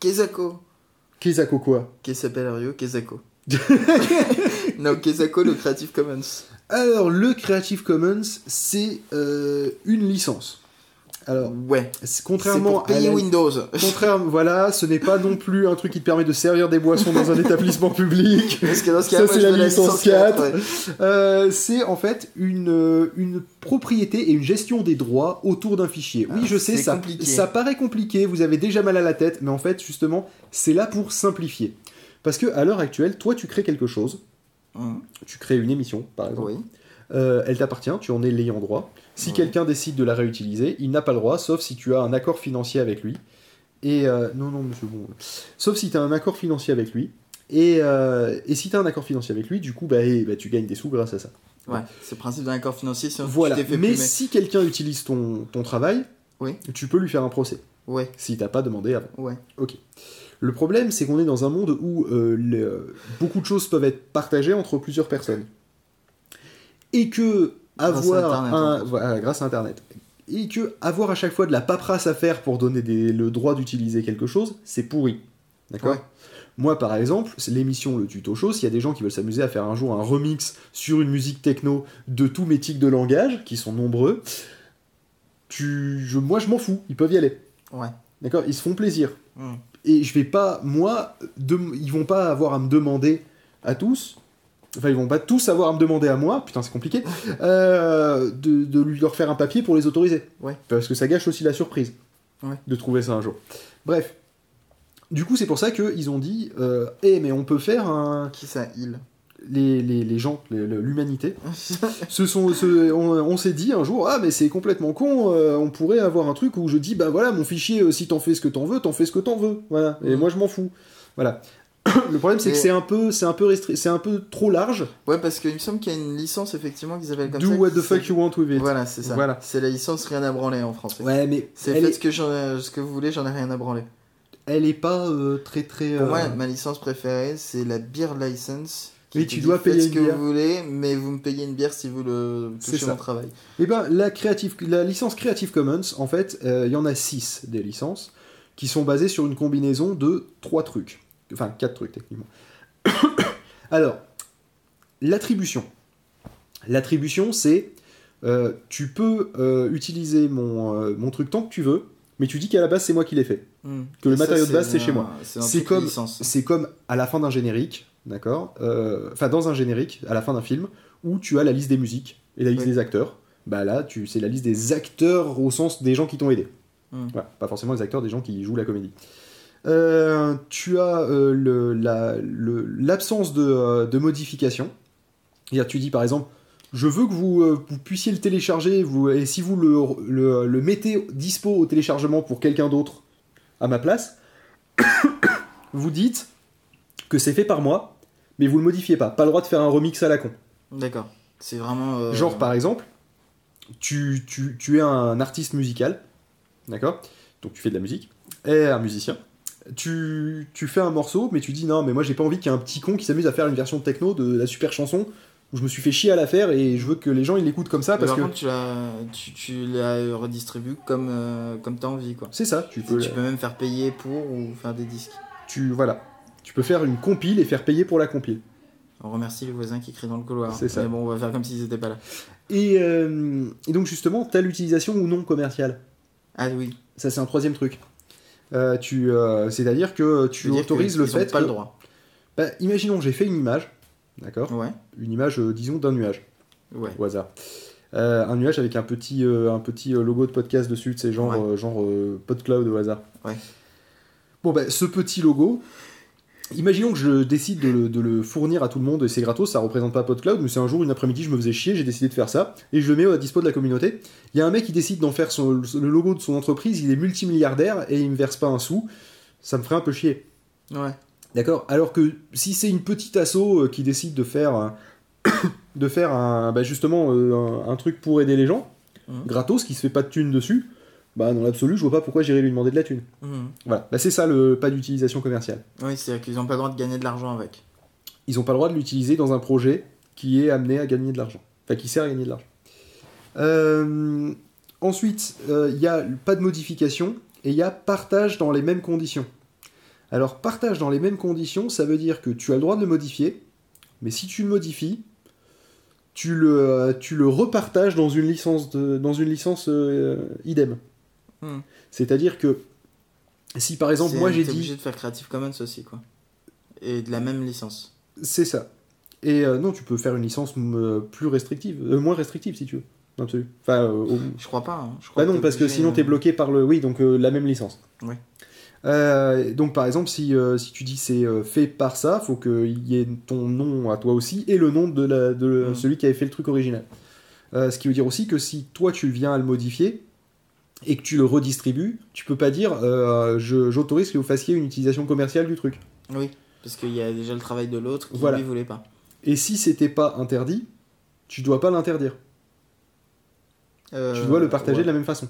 Kezako. Kezako quoi? Kesapelario, Kezako. non, Kezako, le Creative Commons. Alors, le Creative Commons, c'est euh, une licence. Alors, Ouais. contrairement pour payer à la- Windows. Contrairement, voilà, ce n'est pas non plus un truc qui te permet de servir des boissons dans un établissement public. Parce que dans ce Ça, cas, moi, c'est la licence licence 4. 4. ouais. Euh, c'est en fait une, euh, une propriété et une gestion des droits autour d'un fichier. Oui, Ah, je sais, ça, compliqué. ça paraît compliqué, vous avez déjà mal à la tête, mais en fait, justement, c'est là pour simplifier. Parce que à l'heure actuelle, toi, tu crées quelque chose, Hum, tu crées une émission, par exemple. Oui. Euh, elle t'appartient, tu en es l'ayant droit. Si Ouais. quelqu'un décide de la réutiliser, il n'a pas le droit, sauf si tu as un accord financier avec lui. Et euh, non, non, monsieur, bon. Sauf si tu as un accord financier avec lui. Et, euh, et si tu as un accord financier avec lui, du coup, bah, eh, bah, tu gagnes des sous grâce à ça. Ouais, c'est le principe d'un accord financier. Sinon, Voilà. tu fait Mais plumer. si quelqu'un utilise ton, ton travail, Oui. tu peux lui faire un procès. Ouais, Si t'as pas demandé avant. ouais. Ok. Le problème, c'est qu'on est dans un monde où euh, le- beaucoup de choses peuvent être partagées entre plusieurs personnes. Et que avoir Internet, un, voilà, grâce à Internet. Et que avoir à chaque fois de la paperasse à faire pour donner des- le droit d'utiliser quelque chose, c'est pourri. D'accord? Ouais. Moi, par exemple, l'émission Le Tuto Show, s'il y a des gens qui veulent s'amuser à faire un jour un remix sur une musique techno de tous mes tics de langage, qui sont nombreux, tu, je, moi je m'en fous, ils peuvent y aller. Ouais. D'accord? Ils se font plaisir. Hum. Et je vais pas, moi, de- ils vont pas avoir à me demander à tous, enfin ils vont pas tous avoir à me demander à moi, putain c'est compliqué, euh, de, de lui leur faire un papier pour les autoriser. Ouais. Parce que ça gâche aussi la surprise Ouais. de trouver ça un jour. Bref. Du coup c'est pour ça qu'ils ont dit, euh, Eh, mais on peut faire un... Qui ça, il Les, les, les gens, l'humanité, se sont, se- on, on s'est dit un jour, ah mais c'est complètement con, euh, on pourrait avoir un truc où je dis, bah voilà, mon fichier, si t'en fais ce que t'en veux, t'en fais ce que t'en veux, voilà, et moi je m'en fous, voilà. Le problème c'est que Mais- c'est un peu, c'est un peu restri- c'est un peu trop large. Ouais, parce qu'il me semble qu'il y a une licence effectivement qu'ils appellent comme Do ça. what qui the fuck you want with it. Voilà, c'est ça. Voilà. C'est la licence rien à branler en français. Ouais, mais C'est faites est, ce que, ce que vous voulez, j'en ai rien à branler. elle est pas euh, très très. Pour euh, moi, ma licence préférée, c'est la beer license. te tu dois payer ce une que bière. vous voulez, mais vous me payez une bière si vous le C'est touchez mon travail. Eh ben, la, Creative, la licence Creative Commons, en fait, euh, il y en a 6 des licences qui sont basées sur une combinaison de 3 trucs. Enfin, 4 trucs techniquement. Alors, l'attribution. L'attribution, c'est euh, tu peux euh, utiliser mon, euh, mon truc tant que tu veux, mais tu dis qu'à la base, c'est moi qui l'ai fait. Hmm. Que le ça, matériau de base, c'est chez moi. C'est comme, comme à la fin d'un générique, d'accord Enfin, dans un générique, à la fin d'un film, où tu as la liste des musiques et la liste Oui. des acteurs. Bah là, c'est la liste des acteurs au sens des gens qui t'ont aidé. Voilà, pas forcément les acteurs, des gens qui jouent la comédie. Euh, tu as euh, la- l'absence de, euh, de modification. C'est-à-dire, tu dis par exemple, je veux que vous, euh, vous puissiez le télécharger, vous, et si vous le, le- le mettez dispo au téléchargement pour quelqu'un d'autre à ma place, vous dites que c'est fait par moi, mais vous le modifiez pas. Pas le droit de faire un remix à la con. D'accord. C'est vraiment. Genre, par exemple, tu, tu, tu es un artiste musical, d'accord? Donc tu fais de la musique, et un musicien. Tu, tu fais un morceau, mais tu dis non, mais moi j'ai pas envie qu'il y ait un petit con qui s'amuse à faire une version techno de la super chanson où je me suis fait chier à la faire et je veux que les gens ils l'écoutent comme ça parce par que tu la, tu, tu la redistribues comme, euh, comme t'as envie, quoi. c'est ça. Tu peux, Tu peux même faire payer pour ou faire des disques. tu voilà, tu peux faire une compile et faire payer pour la compile. On remercie les voisins qui crient dans le couloir. C'est ça. Mais bon, on va faire comme s'ils étaient pas là. Et, euh, et donc justement, tu as l'utilisation ou non commerciale? Ah oui. Ça c'est un troisième truc. Euh, tu, euh, c'est-à-dire que tu autorises que le fait pas que, le droit. Bah, imaginons que j'ai fait une image, d'accord Ouais. Une image, euh, disons, d'un nuage, Ouais. au hasard. Un nuage avec un petit, un petit logo de podcast dessus, c'est genre, Ouais. genre PodCloud au hasard. Ouais. Bon, bah, ce petit logo, imaginons que je décide de le, de le fournir à tout le monde et c'est gratos, ça représente pas PodCloud, mais c'est un jour, une après-midi, je me faisais chier, j'ai décidé de faire ça et je le mets à dispo de la communauté. Il y a un mec qui décide d'en faire son- le logo de son entreprise, il est multimilliardaire et il me verse pas un sou, ça me ferait un peu chier. Ouais. D'accord? Alors que si c'est une petite asso euh, qui décide de faire, de faire un, bah, justement euh, un, un truc pour aider les gens, Mhm. gratos, qui se fait pas de thune dessus, bah dans l'absolu, je vois pas pourquoi j'irais lui demander de la thune. Mhm. Voilà, bah, c'est ça le pas d'utilisation commerciale. Oui, c'est-à-dire qu'ils ont pas le droit de gagner de l'argent avec. ils n'ont pas le droit de l'utiliser dans un projet qui est amené à gagner de l'argent. Enfin, qui sert à gagner de l'argent. Euh, ensuite, euh, il n'y a pas de modification et il y a partage dans les mêmes conditions. Alors, partage dans les mêmes conditions, ça veut dire que tu as le droit de le modifier, mais si tu le modifies, tu le, euh, tu le repartages dans une licence, de, dans une licence euh, idem. Hmm. C'est-à-dire que si par exemple, moi j'ai dit. obligé de faire Creative Commons aussi, quoi. Et de la même licence. C'est ça. Et euh, non, tu peux faire une licence euh, plus restrictive, euh, moins restrictive si tu veux. Dans l'absolu. Enfin, euh, au- Je crois pas. hein. Je crois Bah non, parce que sinon euh, t'es bloqué par le. Oui, donc euh, la même licence. Euh, donc par exemple, si, euh, si tu dis c'est euh, fait par ça, faut qu'il y ait ton nom à toi aussi et le nom de, la, de Mm. celui qui avait fait le truc original. Euh, ce qui veut dire aussi que si toi tu viens à le modifier et que tu le redistribues, tu peux pas dire euh, je- j'autorise que vous fassiez une utilisation commerciale du truc. Oui, parce qu'il y a déjà le travail de l'autre qui Voilà. lui voulait pas. Et si c'était pas interdit, tu dois pas l'interdire. Euh, tu dois le partager ouais. de la même façon.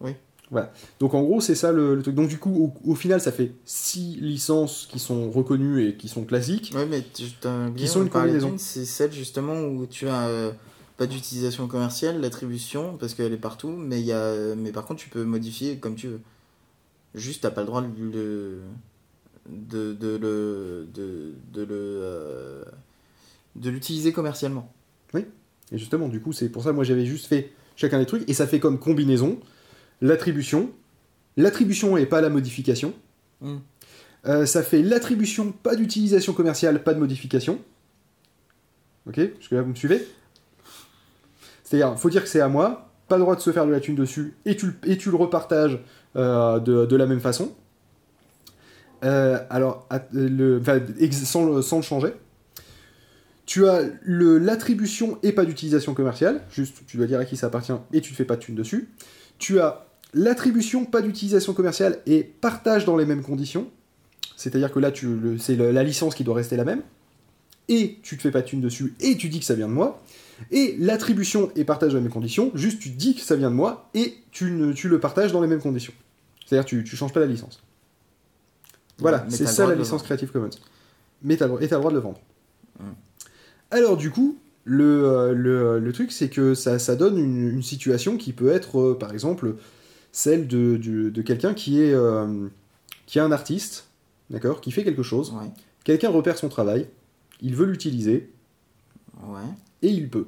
Oui. Voilà. Donc en gros, c'est ça le, le truc. Donc du coup, au, au final, ça fait 6 licences qui sont reconnues et qui sont classiques. Ouais, mais tu oublié, sont on une combinaison. C'est celle justement où tu as euh, pas d'utilisation commerciale, l'attribution, parce qu'elle est partout, mais, y a, mais par contre tu peux modifier comme tu veux. Juste, t'as pas le droit de le. de, de le. de, de le. euh, de l'utiliser commercialement. Et justement, du coup, c'est pour ça moi j'avais juste fait chacun des trucs et ça fait comme combinaison l'attribution. L'attribution et pas la modification. Mm. Euh, ça fait l'attribution, pas d'utilisation commerciale, pas de modification. Ok? Parce que là, vous me suivez? C'est-à-dire, faut dire que c'est à moi, pas le droit de se faire de la thune dessus, et tu, le- repartages euh, de, la même façon. Euh, alors, sans, le- changer. Tu as l'attribution et pas d'utilisation commerciale, juste tu dois dire à qui ça appartient et tu ne fais pas de thune dessus. Tu as l'attribution, pas d'utilisation commerciale et partage dans les mêmes conditions. C'est-à-dire que là, c'est la licence qui doit rester la même. Et tu te fais pas de thune dessus et tu dis que ça vient de moi. Et l'attribution et partage dans les mêmes conditions, juste tu dis que ça vient de moi et tu, ne, tu le partages dans les mêmes conditions. C'est-à-dire tu, tu changes pas la licence. Voilà, c'est ça la licence. Creative Commons. Mais t'as, et t'as le droit de le vendre. Mm. Alors du coup, le, euh, le, le truc c'est que ça, ça donne une, une situation qui peut être, euh, par exemple, celle de, quelqu'un qui est, euh, qui est un artiste, d'accord, qui fait quelque chose. Ouais. Quelqu'un repère son travail, il veut l'utiliser Ouais. Et il peut.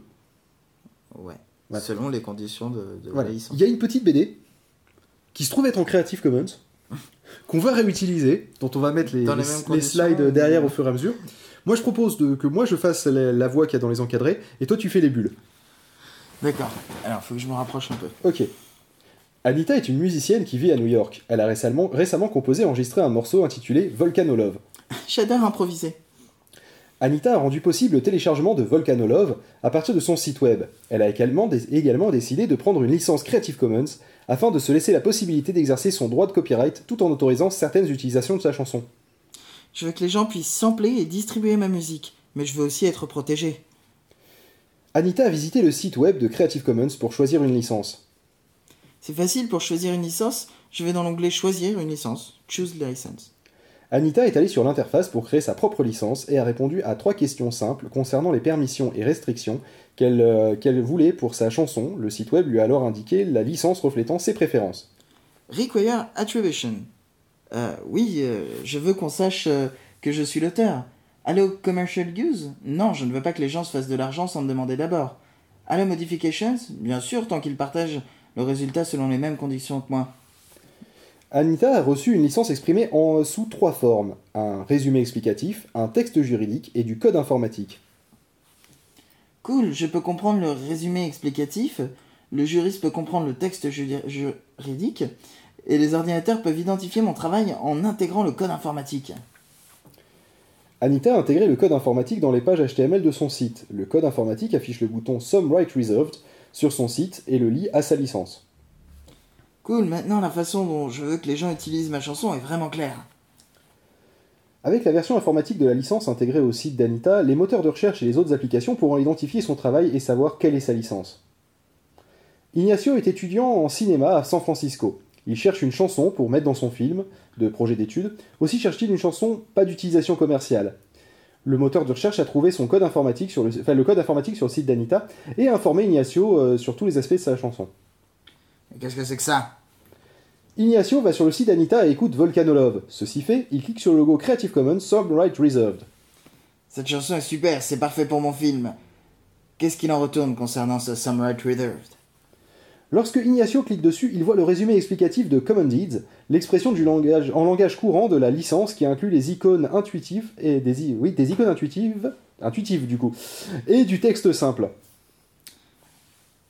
Ouais. Selon les conditions de, de Voilà. la licence. Il y a une petite BD qui se trouve être en Creative Commons, qu'on va réutiliser, dont on va mettre les, slides derrière au fur et à mesure. Moi, je propose de- que moi je fasse la, la voix qu'il y a dans les encadrés, et toi tu fais les bulles. D'accord. Alors, faut que je me rapproche un peu. Ok. Anita est une musicienne qui vit à New York. Elle a récemment, récemment composé et enregistré un morceau intitulé Volcano Love. J'adore improviser. Anita a rendu possible le téléchargement de Volcano Love à partir de son site web. Elle a également décidé de prendre une licence Creative Commons afin de se laisser la possibilité d'exercer son droit de copyright tout en autorisant certaines utilisations de sa chanson. Je veux que les gens puissent sampler et distribuer ma musique, mais je veux aussi être protégé. Anita a visité le site web de Creative Commons pour choisir une licence. C'est facile pour choisir une licence, je vais dans l'onglet Choisir une licence, Choose license. Anita est allée sur l'interface pour créer sa propre licence et a répondu à trois questions simples concernant les permissions et restrictions qu'elle euh, voulait pour sa chanson. Le site web lui a alors indiqué la licence reflétant ses préférences. Require attribution. Euh, oui, euh, je veux qu'on sache que je suis l'auteur. Allo commercial use Non, je ne veux pas que les gens se fassent de l'argent sans me demander d'abord. Allo modifications? Bien sûr, tant qu'ils partagent le résultat selon les mêmes conditions que moi. Anita a reçu une licence exprimée en, sous trois formes un résumé explicatif, un texte juridique et du code informatique. Cool, je peux comprendre le résumé explicatif, le juriste peut comprendre le texte juri- juridique, et les ordinateurs peuvent identifier mon travail en intégrant le code informatique. Anita a intégré le code informatique dans les pages HTML de son site. Le code informatique affiche le bouton Some Right Reserved sur son site et le lie à sa licence. Cool, maintenant la façon dont je veux que les gens utilisent ma chanson est vraiment claire. Avec la version informatique de la licence intégrée au site d'Anita, les moteurs de recherche et les autres applications pourront identifier son travail et savoir quelle est sa licence. Ignacio est étudiant en cinéma à San Francisco. Il cherche une chanson pour mettre dans son film de projet d'études. Aussi cherche-t-il une chanson pas d'utilisation commerciale. Le moteur de recherche a trouvé son code informatique sur le, code informatique sur le site d'Anita et a informé Ignacio euh, sur tous les aspects de sa chanson. Qu'est-ce que c'est que ça? Ignacio va sur le site d'Anita et écoute Volcanolove. Ceci fait, il clique sur le logo Creative Commons Song Right Reserved. Cette chanson est super, c'est parfait pour mon film. Qu'est-ce qu'il en retourne concernant ce Some Right Reserved? Lorsque Ignacio clique dessus, il voit le résumé explicatif de Common Deeds, l'expression du langage en langage courant de la licence qui inclut les icônes intuitives et des, i- oui, des icônes intuitives, intuitives du coup, et du texte simple.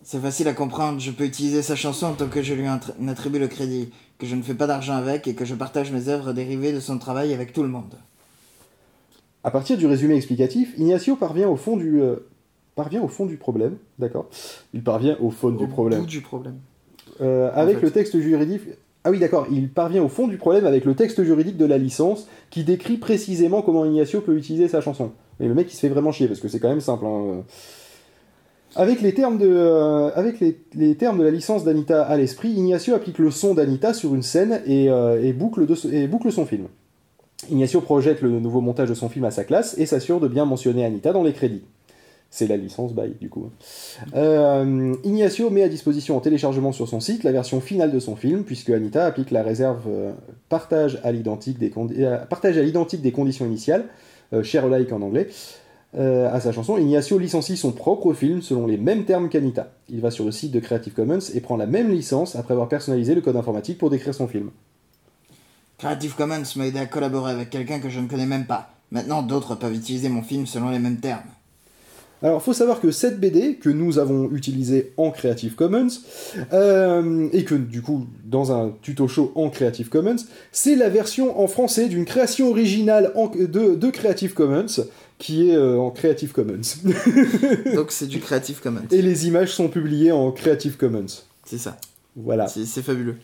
C'est facile à comprendre, je peux utiliser sa chanson tant que je lui attr- attribue le crédit, que je ne fais pas d'argent avec et que je partage mes œuvres dérivées de son travail avec tout le monde. À partir du résumé explicatif, Ignacio parvient au fond du euh, parvient au fond du problème, d'accord Il parvient au fond du Au problème. bout du problème. Euh, avec fait. le texte juridique. Ah oui, d'accord, il parvient au fond du problème avec le texte juridique de la licence qui décrit précisément comment Ignacio peut utiliser sa chanson. Et le mec, il se fait vraiment chier parce que c'est quand même simple. hein. Avec les termes de, euh, avec les, les termes de la licence d'Anita à l'esprit, Ignacio applique le son d'Anita sur une scène et, euh, et boucle son film. Ignacio projette le nouveau montage de son film à sa classe et s'assure de bien mentionner Anita dans les crédits. C'est la licence by, du coup. Euh, Ignacio met à disposition en téléchargement sur son site la version finale de son film, puisque Anita applique la réserve partage à l'identique des, conditions initiales, share alike en anglais, euh, à sa chanson. Ignacio licencie son propre film selon les mêmes termes qu'Anita. Il va sur le site de Creative Commons et prend la même licence après avoir personnalisé le code informatique pour décrire son film. Creative Commons m'a aidé à collaborer avec quelqu'un que je ne connais même pas. Maintenant, d'autres peuvent utiliser mon film selon les mêmes termes. Alors, faut savoir que cette BD que nous avons utilisée en Creative Commons euh, et que du coup dans un tuto show en Creative Commons, c'est la version en français d'une création originale en- de, de Creative Commons qui est euh, en Creative Commons. Donc c'est du Creative Commons. et les images sont publiées en Creative Commons. C'est ça. Voilà, C'est fabuleux.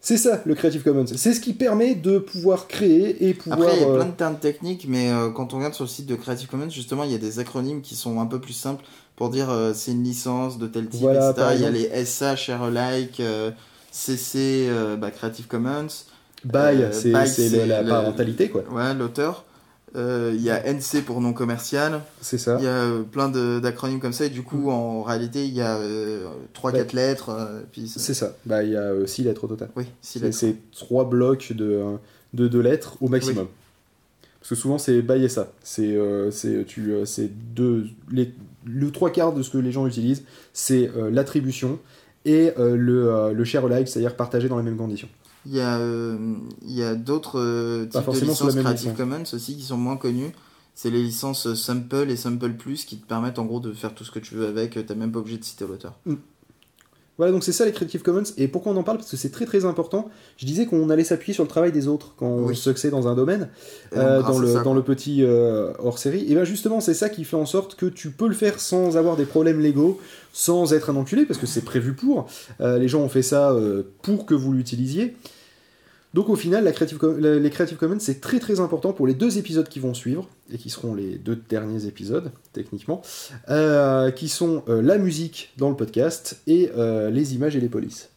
c'est ça le Creative Commons. C'est ce qui permet de pouvoir créer et pouvoir. Après, il y a euh, plein de termes techniques, mais euh, quand on regarde sur le site de Creative Commons, justement, il y a des acronymes qui sont un peu plus simples pour dire euh, c'est une licence de tel type, Voilà, etc. Il y a les SA, Share Alike, euh, CC, bah, Creative Commons. by, c'est la le- parentalité quoi. Ouais, l'auteur. Euh, Il y a NC pour non commercial. C'est ça. Il y a euh, plein de- d'acronymes comme ça. Et du coup, en réalité, il y a 3-4 lettres. euh, puis ça- C'est ça. Bah, il y a 6 lettres au total. Oui, six C'est lettres. c'est trois blocs de, de deux lettres au maximum. Parce que souvent c'est by et ça. C'est euh, tu euh, c'est deux les le trois quarts de ce que les gens utilisent, c'est euh, l'attribution et euh, le euh, le share alike, c'est-à-dire partager dans les mêmes conditions. Il y a, euh, il y a d'autres euh, types de licences Creative. Commons aussi qui sont moins connues. C'est les licences Sample et Sample Plus qui te permettent en gros de faire tout ce que tu veux avec. T'es même pas obligé de citer l'auteur. Voilà, donc c'est ça les Creative Commons. Et pourquoi on en parle? Parce que c'est très très important. Je disais qu'on allait s'appuyer sur le travail des autres quand on Oui. succès dans un domaine. Euh, grâce dans, le, ça, dans le petit euh, hors série. Et bien justement, c'est ça qui fait en sorte que tu peux le faire sans avoir des problèmes légaux, sans être un enculé, parce que c'est prévu pour. Euh, les gens ont fait ça euh, pour que vous l'utilisiez. Donc au final, la Creative les Creative Commons, c'est très très important pour les deux épisodes qui vont suivre, et qui seront les deux derniers épisodes, techniquement, euh, qui sont euh, la musique dans le podcast et euh, les images et les polices.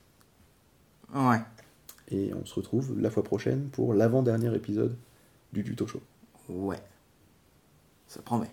Ouais. Et on se retrouve la fois prochaine pour l'avant-dernier épisode du tuto show. Ouais. Ça promet.